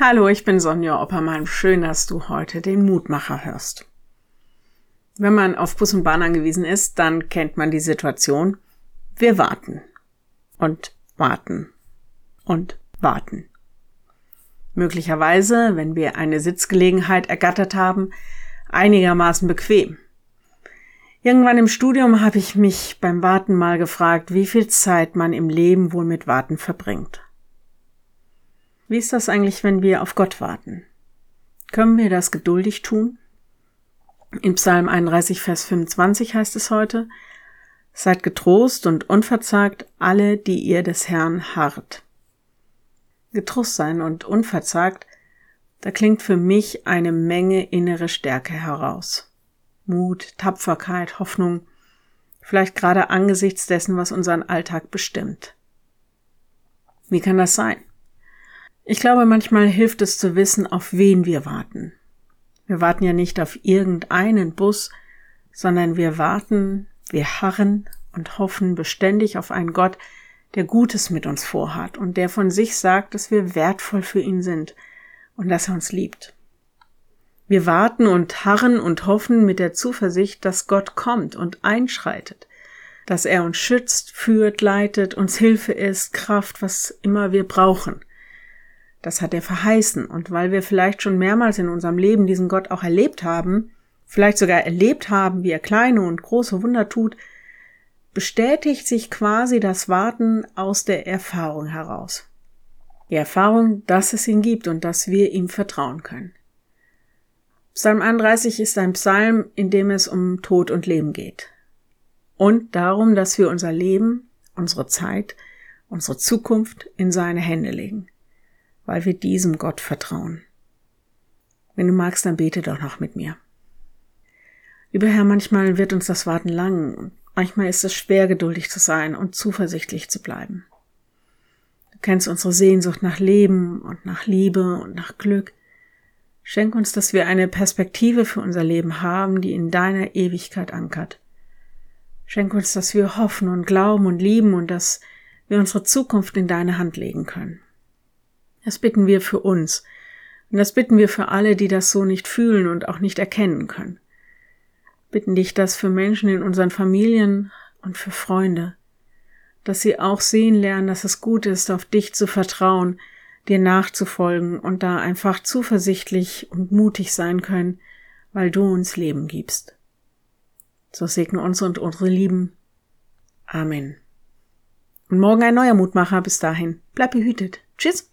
Hallo, ich bin Sonja Oppermann. Schön, dass du heute den Mutmacher hörst. Wenn man auf Bus und Bahn angewiesen ist, dann kennt man die Situation. Wir warten und warten und warten. Möglicherweise, wenn wir eine Sitzgelegenheit ergattert haben, einigermaßen bequem. Irgendwann im Studium habe ich mich beim Warten mal gefragt, wie viel Zeit man im Leben wohl mit Warten verbringt. Wie ist das eigentlich, wenn wir auf Gott warten? Können wir das geduldig tun? In Psalm 31, Vers 25 heißt es heute, Seid getrost und unverzagt alle, die ihr des Herrn harrt. Getrost sein und unverzagt, da klingt für mich eine Menge innere Stärke heraus. Mut, Tapferkeit, Hoffnung, vielleicht gerade angesichts dessen, was unseren Alltag bestimmt. Wie kann das sein? Ich glaube, manchmal hilft es zu wissen, auf wen wir warten. Wir warten ja nicht auf irgendeinen Bus, sondern wir warten, wir harren und hoffen beständig auf einen Gott, der Gutes mit uns vorhat und der von sich sagt, dass wir wertvoll für ihn sind und dass er uns liebt. Wir warten und harren und hoffen mit der Zuversicht, dass Gott kommt und einschreitet, dass er uns schützt, führt, leitet, uns Hilfe ist, Kraft, was immer wir brauchen. Das hat er verheißen. Und weil wir vielleicht schon mehrmals in unserem Leben diesen Gott auch erlebt haben, vielleicht sogar erlebt haben, wie er kleine und große Wunder tut, bestätigt sich quasi das Warten aus der Erfahrung heraus. Die Erfahrung, dass es ihn gibt und dass wir ihm vertrauen können. Psalm 31 ist ein Psalm, in dem es um Tod und Leben geht. Und darum, dass wir unser Leben, unsere Zeit, unsere Zukunft in seine Hände legen weil wir diesem Gott vertrauen. Wenn du magst, dann bete doch noch mit mir. Lieber Herr, manchmal wird uns das Warten lang und manchmal ist es schwer, geduldig zu sein und zuversichtlich zu bleiben. Du kennst unsere Sehnsucht nach Leben und nach Liebe und nach Glück. Schenk uns, dass wir eine Perspektive für unser Leben haben, die in deiner Ewigkeit ankert. Schenk uns, dass wir hoffen und glauben und lieben und dass wir unsere Zukunft in deine Hand legen können. Das bitten wir für uns. Und das bitten wir für alle, die das so nicht fühlen und auch nicht erkennen können. Bitten dich das für Menschen in unseren Familien und für Freunde, dass sie auch sehen lernen, dass es gut ist, auf dich zu vertrauen, dir nachzufolgen und da einfach zuversichtlich und mutig sein können, weil du uns Leben gibst. So segne uns und unsere Lieben. Amen. Und morgen ein neuer Mutmacher. Bis dahin. Bleib behütet. Tschüss.